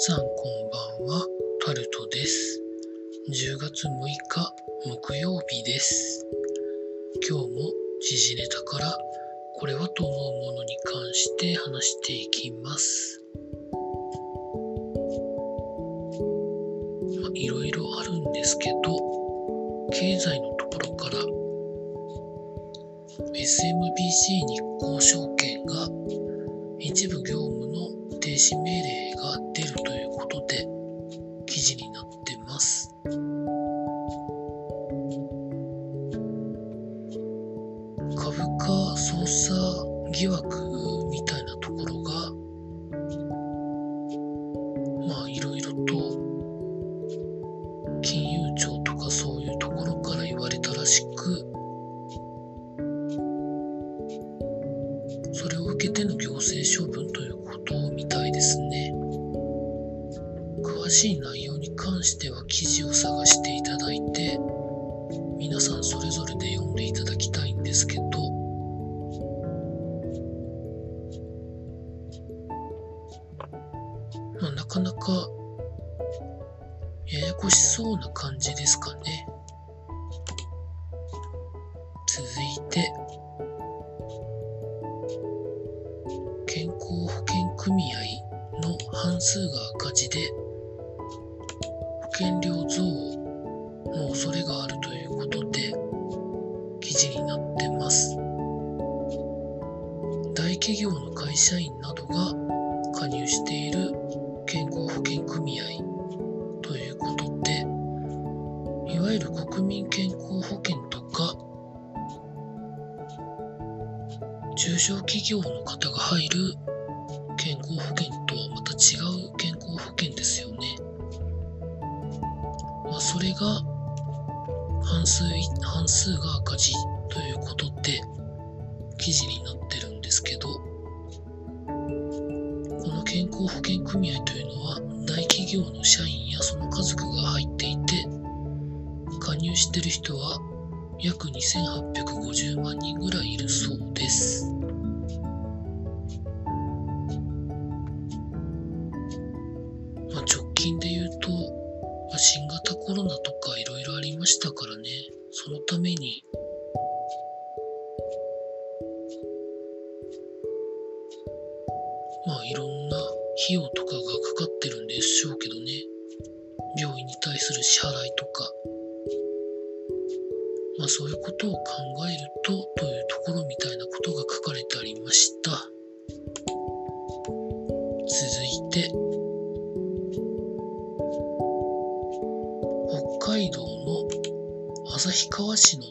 さんこんばんは、タルトです。10月6日木曜日です。今日も時事ネタからこれはと思うものに関して話していきます。まあいろいろあるんですけど、経済のところから SMBC 日興証券が一部業務の停止命令が出るということで記事になってます。株価操作疑惑みたいなところがまあいろいろと金融庁とかそういうところから言われたらしくそれを受けての行政処分ということ詳しい内容に関しては記事を探していただいて、皆さんそれぞれで読んでいただきたいんですけど、まあ、なかなかややこしそうな感じですかね。続いて、健康保険組合の半数が赤字で保険料増の恐れがあるということで記事になってます。大企業の会社員などが加入している健康保険組合ということでいわゆる国民健康保険とか中小企業の方が入る数、半数が赤字ということで記事になってるんですけど、この健康保険組合というのは大企業の社員やその家族が入っていて、加入してる人は約2850万人ぐらいいるそうです。したからね、そのために、まあいろんな費用とかがかかってるんでしょうけどね、病院に対する支払いとか、まあそういうことを考えるとというところみたいなことが書かれてありました。川市の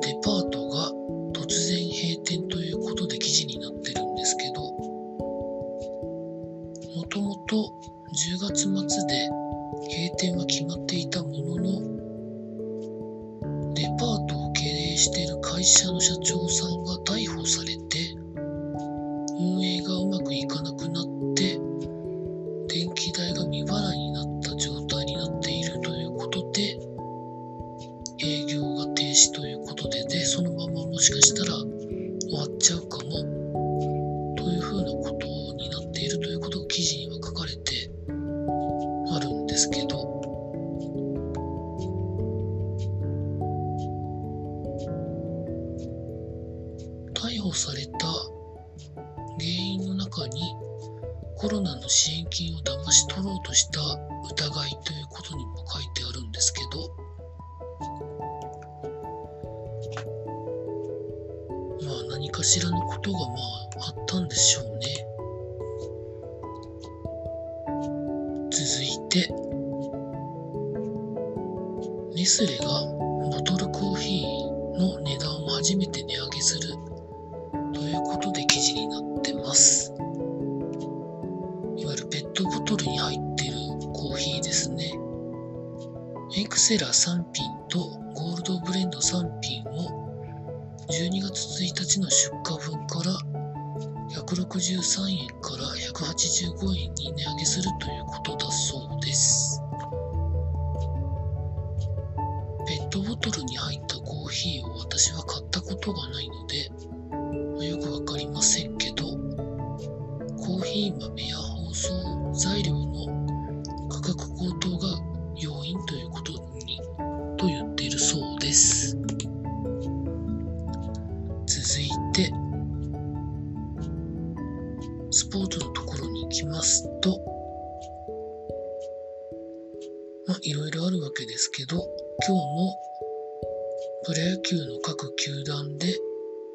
デパートが突然閉店ということで記事になってるんですけど、もともと10月末で閉店は決まっていたものの、デパートを経営している会社の社長さんが逮捕されて、ですけど、逮捕された原因の中にコロナの支援金を騙し取ろうとした疑いということにも書いてあるんですけど、まあ何かしらのことがまああったんでしょうネスレがボトルコーヒーの値段を初めて値上げするということで記事になってます。いわゆるペットボトルに入ってるコーヒーですね。エクセラ3品とゴールドブレンド3品を12月1日の出荷分から163円から185円に値上げするということだそうです。トボトルに入ったコーヒーを私は買ったことがないので、よくわかりませんけど、コーヒー豆や包装材料の価格高騰が要因ということにと言っているそうです。続いてスポーツのところに行きますとまあいろいろあるわけですけど今日もプロ野球の各球団で、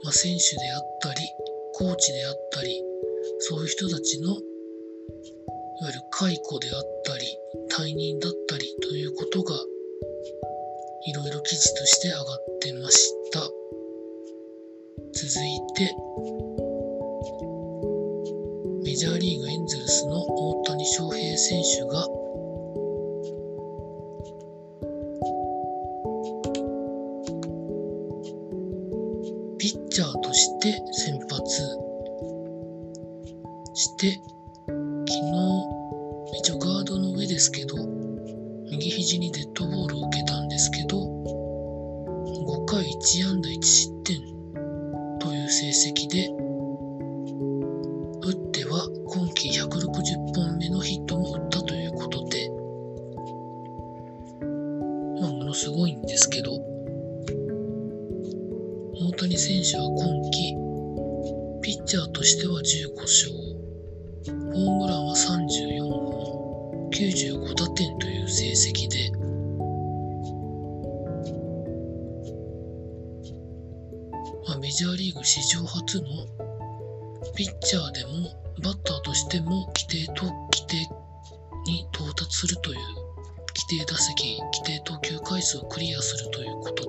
まあ、選手であったりコーチであったりそういう人たちのいわゆる解雇であったり退任だったりということがいろいろ記事として上がってました。続いてメジャーリーグエンゼルスの大谷翔平選手が一応ガードの上ですけど右肘にデッドボールを受けたんですけど5回1安打1失点という成績で打っては今季160本目のヒットも打ったということでまあものすごいんですけど大谷選手は今季ピッチャーとしては15勝ホームランは34本95打点という成績で、メジャーリーグ史上初のピッチャーでもバッターとしても規定と規定に到達するという規定打席規定投球回数をクリアするということ。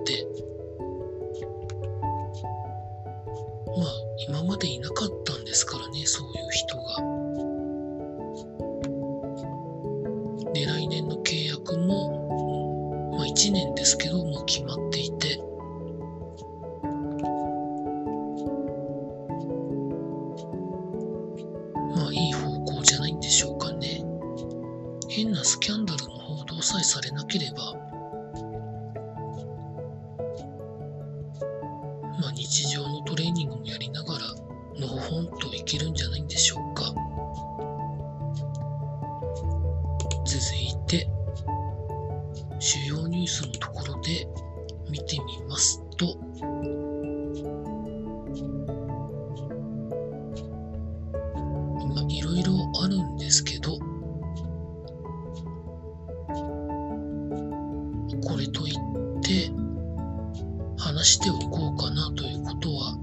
変なスキャンダルの報道さえされなければまあ日常のトレーニングもやりながらのほほんといけるんじゃないんでしょうか。続いて主要ニュースのところで見てみますとまあいろいろあるんですけどしておこうかなということは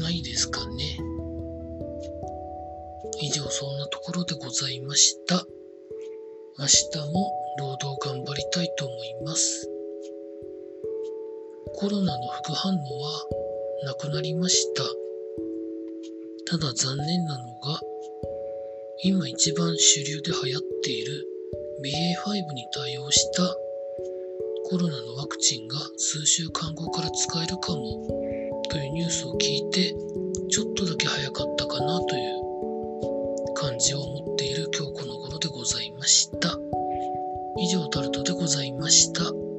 ないですかね。以上そんなところでございました。明日も労働頑張りたいと思います。コロナの副反応はなくなりました。ただ残念なのが、今一番主流で流行っている BA.5 に対応したコロナのワクチンが数週間後から使えるかもというニュースを聞いてちょっとだけ早かったかなという感じを持っている今日この頃でございました。以上タルトでございました。